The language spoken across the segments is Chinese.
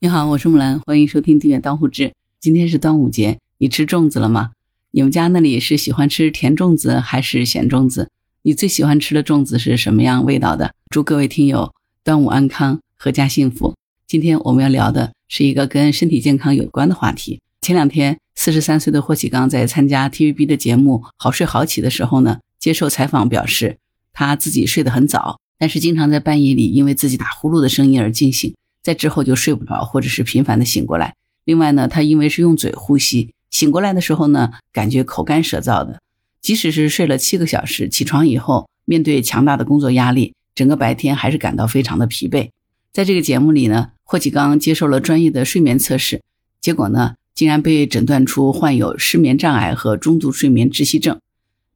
你好，我是木兰，欢迎收听《订阅当户志》。今天是端午节，你吃粽子了吗？你们家那里是喜欢吃甜粽子还是咸粽子？你最喜欢吃的粽子是什么样味道的？祝各位听友端午安康，阖家幸福。今天我们要聊的是一个跟身体健康有关的话题。前两天，四十三岁的霍启刚在参加 TVB 的节目《好睡好起》的时候呢，接受采访表示，他自己睡得很早，但是经常在半夜里因为自己打呼噜的声音而惊醒。在之后就睡不着，或者是频繁的醒过来。另外呢，他因为是用嘴呼吸，醒过来的时候呢，感觉口干舌燥的。即使是睡了七个小时，起床以后，面对强大的工作压力，整个白天还是感到非常的疲惫。在这个节目里呢，霍启刚接受了专业的睡眠测试，结果呢，竟然被诊断出患有失眠障碍和中度睡眠窒息症。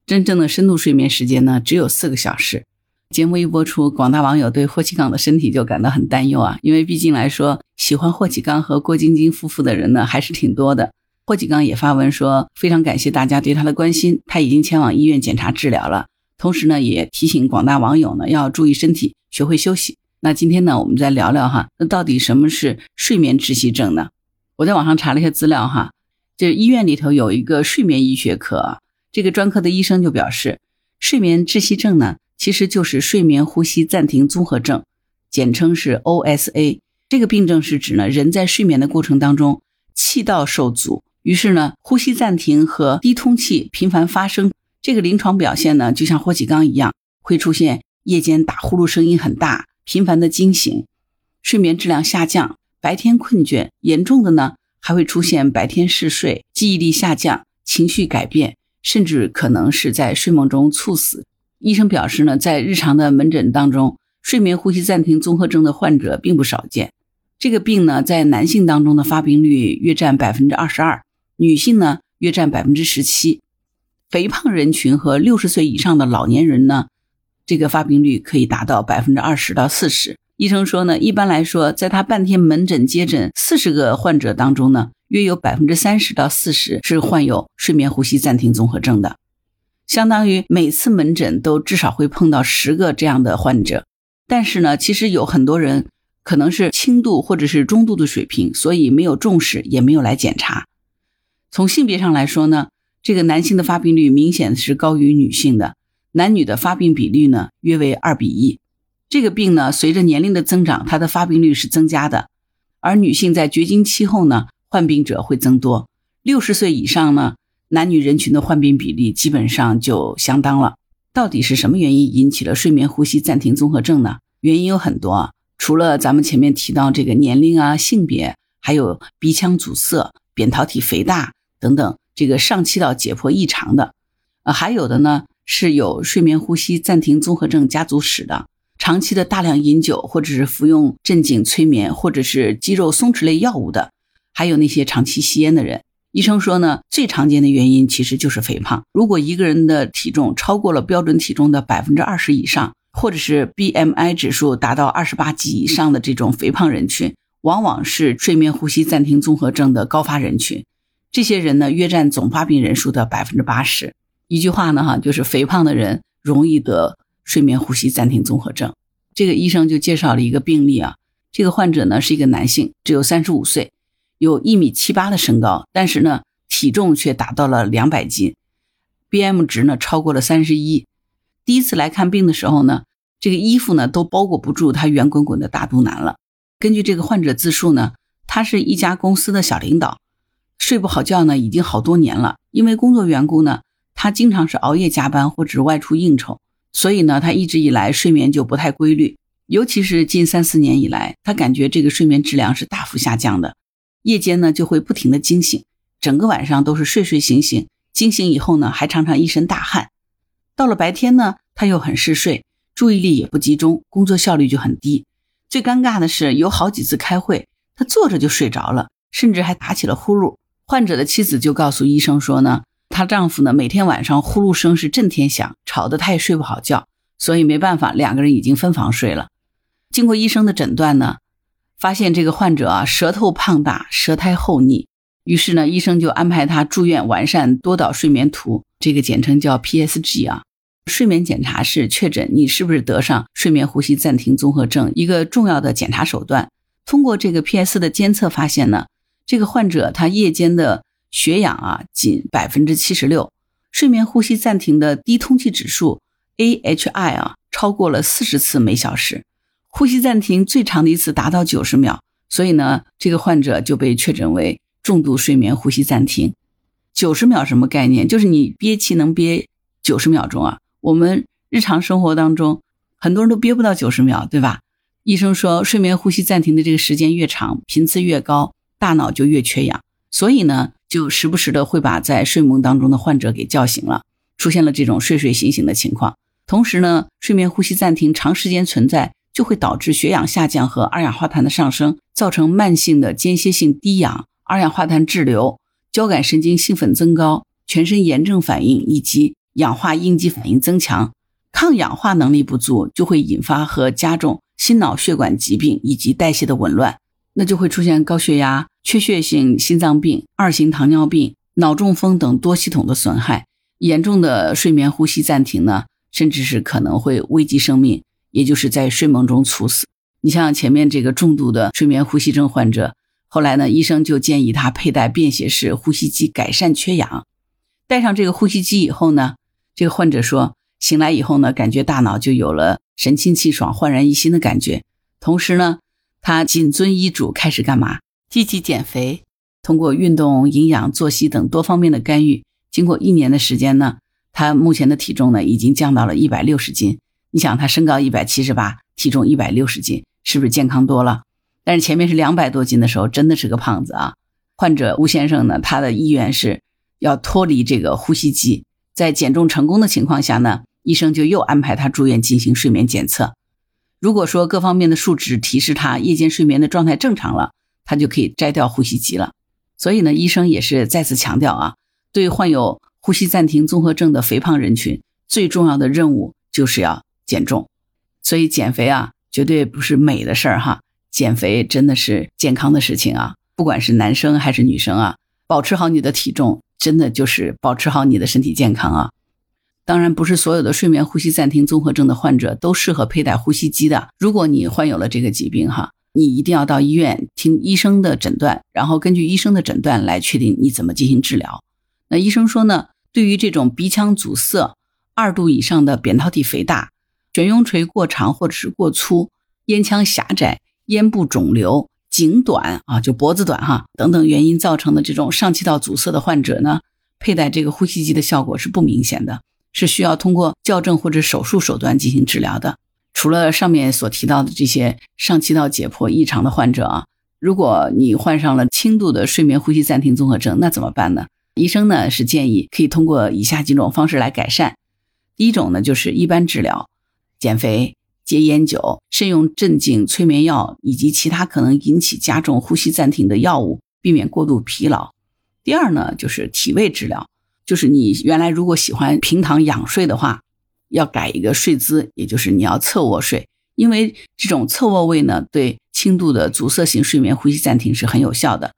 真正的深度睡眠时间呢，只有四个小时。节目一播出，广大网友对霍启刚的身体就感到很担忧啊，因为毕竟来说，喜欢霍启刚和郭晶晶夫妇的人呢还是挺多的。霍启刚也发文说，非常感谢大家对他的关心，他已经前往医院检查治疗了。同时呢，也提醒广大网友呢要注意身体，学会休息。那今天呢，我们再聊聊哈，那到底什么是睡眠窒息症呢？我在网上查了一些资料哈，这医院里头有一个睡眠医学科，这个专科的医生就表示，睡眠窒息症呢。其实就是睡眠呼吸暂停综合症，简称是 OSA。这个病症是指呢，人在睡眠的过程当中，气道受阻，于是呢，呼吸暂停和低通气频繁发生。这个临床表现呢，就像霍启刚一样，会出现夜间打呼噜声音很大，频繁的惊醒，睡眠质量下降，白天困倦，严重的呢，还会出现白天嗜睡、记忆力下降、情绪改变，甚至可能是在睡梦中猝死。医生表示呢，在日常的门诊当中，睡眠呼吸暂停综合症的患者并不少见。这个病呢，在男性当中的发病率约占百分之二十二，女性呢约占百分之十七。肥胖人群和六十岁以上的老年人呢，这个发病率可以达到百分之二十到四十。医生说呢，一般来说，在他半天门诊接诊四十个患者当中呢，约有百分之三十到四十是患有睡眠呼吸暂停综合症的。相当于每次门诊都至少会碰到十个这样的患者，但是呢，其实有很多人可能是轻度或者是中度的水平，所以没有重视，也没有来检查。从性别上来说呢，这个男性的发病率明显是高于女性的，男女的发病比率呢约为二比一。这个病呢，随着年龄的增长，它的发病率是增加的，而女性在绝经期后呢，患病者会增多，六十岁以上呢。男女人群的患病比例基本上就相当了。到底是什么原因引起了睡眠呼吸暂停综合症呢？原因有很多，除了咱们前面提到这个年龄啊、性别，还有鼻腔阻塞、扁桃体肥大等等，这个上气道解剖异常的，呃，还有的呢是有睡眠呼吸暂停综合症家族史的，长期的大量饮酒或者是服用镇静催眠或者是肌肉松弛类药物的，还有那些长期吸烟的人。医生说呢，最常见的原因其实就是肥胖。如果一个人的体重超过了标准体重的百分之二十以上，或者是 BMI 指数达到二十八级以上的这种肥胖人群，往往是睡眠呼吸暂停综合症的高发人群。这些人呢，约占总发病人数的百分之八十。一句话呢，哈，就是肥胖的人容易得睡眠呼吸暂停综合症。这个医生就介绍了一个病例啊，这个患者呢是一个男性，只有三十五岁。有一米七八的身高，但是呢，体重却达到了两百斤，BM 值呢超过了三十一。第一次来看病的时候呢，这个衣服呢都包裹不住他圆滚滚的大肚腩了。根据这个患者自述呢，他是一家公司的小领导，睡不好觉呢已经好多年了。因为工作缘故呢，他经常是熬夜加班或者是外出应酬，所以呢，他一直以来睡眠就不太规律。尤其是近三四年以来，他感觉这个睡眠质量是大幅下降的。夜间呢就会不停的惊醒，整个晚上都是睡睡醒醒，惊醒以后呢还常常一身大汗。到了白天呢他又很嗜睡，注意力也不集中，工作效率就很低。最尴尬的是有好几次开会，他坐着就睡着了，甚至还打起了呼噜。患者的妻子就告诉医生说呢，她丈夫呢每天晚上呼噜声是震天响，吵得她也睡不好觉，所以没办法，两个人已经分房睡了。经过医生的诊断呢。发现这个患者啊，舌头胖大，舌苔厚腻，于是呢，医生就安排他住院完善多导睡眠图，这个简称叫 PSG 啊。睡眠检查是确诊你是不是得上睡眠呼吸暂停综合症一个重要的检查手段。通过这个 PS 的监测发现呢，这个患者他夜间的血氧啊仅百分之七十六，睡眠呼吸暂停的低通气指数 AHI 啊超过了四十次每小时，呼吸暂停最长的一次达到九十秒，所以呢，这个患者就被确诊为重度睡眠呼吸暂停。九十秒什么概念？就是你憋气能憋九十秒钟啊？我们日常生活当中很多人都憋不到九十秒，对吧？医生说，睡眠呼吸暂停的这个时间越长，频次越高，大脑就越缺氧，所以呢，就时不时的会把在睡梦当中的患者给叫醒了，出现了这种睡睡醒醒的情况。同时呢，睡眠呼吸暂停长时间存在，就会导致血氧下降和二氧化碳的上升，造成慢性的间歇性低氧、二氧化碳滞留、交感神经兴奋增高、全身炎症反应以及氧化应激反应增强。抗氧化能力不足，就会引发和加重。心脑血管疾病以及代谢的紊乱，那就会出现高血压、缺血性心脏病、二型糖尿病、脑中风等多系统的损害。严重的睡眠呼吸暂停呢，甚至是可能会危及生命，也就是在睡梦中猝死。你像前面这个重度的睡眠呼吸症患者，后来呢，医生就建议他佩戴便携式呼吸机，改善缺氧。戴上这个呼吸机以后呢，这个患者说，醒来以后呢，感觉大脑就有了。神清气爽、焕然一新的感觉。同时呢，他谨遵医嘱开始干嘛？积极减肥，通过运动、营养、作息等多方面的干预，经过一年的时间呢，他目前的体重呢已经降到了一百六十斤。你想，他身高一百七十八，体重一百六十斤，是不是健康多了？但是前面是两百多斤的时候，真的是个胖子啊。患者吴先生呢，他的意愿是要脱离这个呼吸机，在减重成功的情况下呢。医生就又安排他住院进行睡眠检测。如果说各方面的数值提示他夜间睡眠的状态正常了，他就可以摘掉呼吸机了。所以呢，医生也是再次强调啊，对患有呼吸暂停综合症的肥胖人群，最重要的任务就是要减重。所以减肥啊，绝对不是美的事儿哈，减肥真的是健康的事情啊。不管是男生还是女生啊，保持好你的体重，真的就是保持好你的身体健康啊。当然，不是所有的睡眠呼吸暂停综合症的患者都适合佩戴呼吸机的。如果你患有了这个疾病，哈，你一定要到医院听医生的诊断，然后根据医生的诊断来确定你怎么进行治疗。那医生说呢，对于这种鼻腔阻塞、二度以上的扁桃体肥大、悬雍垂过长或者是过粗、咽腔狭窄、咽部肿瘤、颈短啊，就脖子短哈等等原因造成的这种上气道阻塞的患者呢，佩戴这个呼吸机的效果是不明显的。是需要通过校正或者手术手段进行治疗的。除了上面所提到的这些上气道解剖异常的患者啊，如果你患上了轻度的睡眠呼吸暂停综合症，那怎么办呢？医生呢是建议可以通过以下几种方式来改善。第一种呢就是一般治疗，减肥、戒烟酒、慎用镇静催眠药以及其他可能引起加重呼吸暂停的药物，避免过度疲劳。第二呢就是体位治疗。就是你原来如果喜欢平躺仰睡的话，要改一个睡姿，也就是你要侧卧睡，因为这种侧卧位呢，对轻度的阻塞性睡眠呼吸暂停是很有效的。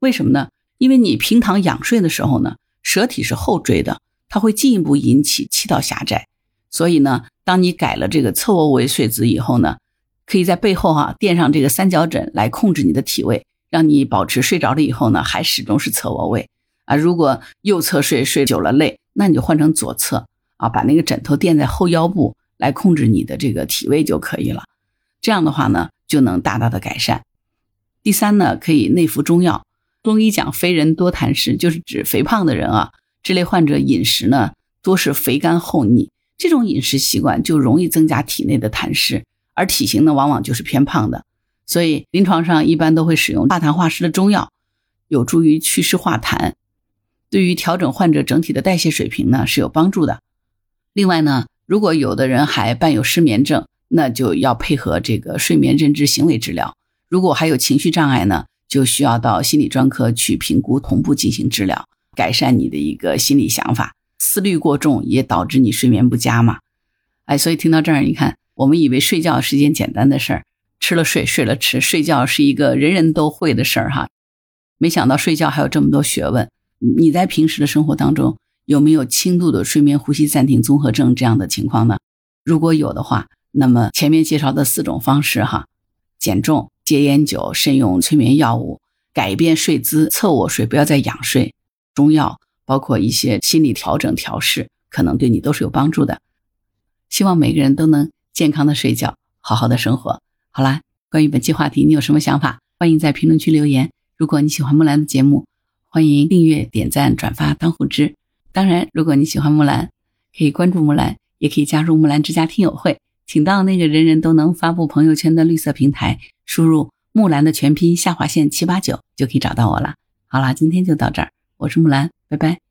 为什么呢？因为你平躺仰睡的时候呢，舌体是后坠的，它会进一步引起气道狭窄。所以呢，当你改了这个侧卧位睡姿以后呢，可以在背后哈垫上这个三角枕来控制你的体位，让你保持睡着了以后呢，还始终是侧卧位。啊，如果右侧睡睡久了累，那你就换成左侧啊，把那个枕头垫在后腰部来控制你的这个体位就可以了。这样的话呢，就能大大的改善。第三呢，可以内服中药。中医讲肥人多痰湿，就是指肥胖的人啊，这类患者饮食呢多是肥甘厚腻，这种饮食习惯就容易增加体内的痰湿，而体型呢往往就是偏胖的。所以临床上一般都会使用化痰化湿的中药，有助于祛湿化痰。对于调整患者整体的代谢水平呢是有帮助的。另外呢，如果有的人还伴有失眠症，那就要配合这个睡眠认知行为治疗。如果还有情绪障碍呢，就需要到心理专科去评估，同步进行治疗，改善你的一个心理想法。思虑过重也导致你睡眠不佳嘛？哎，所以听到这儿，你看，我们以为睡觉是件简单的事儿，吃了睡，睡了吃，睡觉是一个人人都会的事儿哈。没想到睡觉还有这么多学问。你在平时的生活当中有没有轻度的睡眠呼吸暂停综合症这样的情况呢？如果有的话，那么前面介绍的四种方式哈，减重、戒烟酒，慎用催眠药物，改变睡姿，侧卧睡，不要再仰睡。中药包括一些心理调整调试，可能对你都是有帮助的。希望每个人都能健康的睡觉，好好的生活。好啦，关于本期话题，你有什么想法？欢迎在评论区留言。如果你喜欢木兰的节目，欢迎订阅、点赞、转发、当护知。当然，如果你喜欢木兰，可以关注木兰，也可以加入木兰之家听友会。请到那个人人都能发布朋友圈的绿色平台，输入“木兰”的全拼下划线七八九，就可以找到我了。好啦，今天就到这儿，我是木兰，拜拜。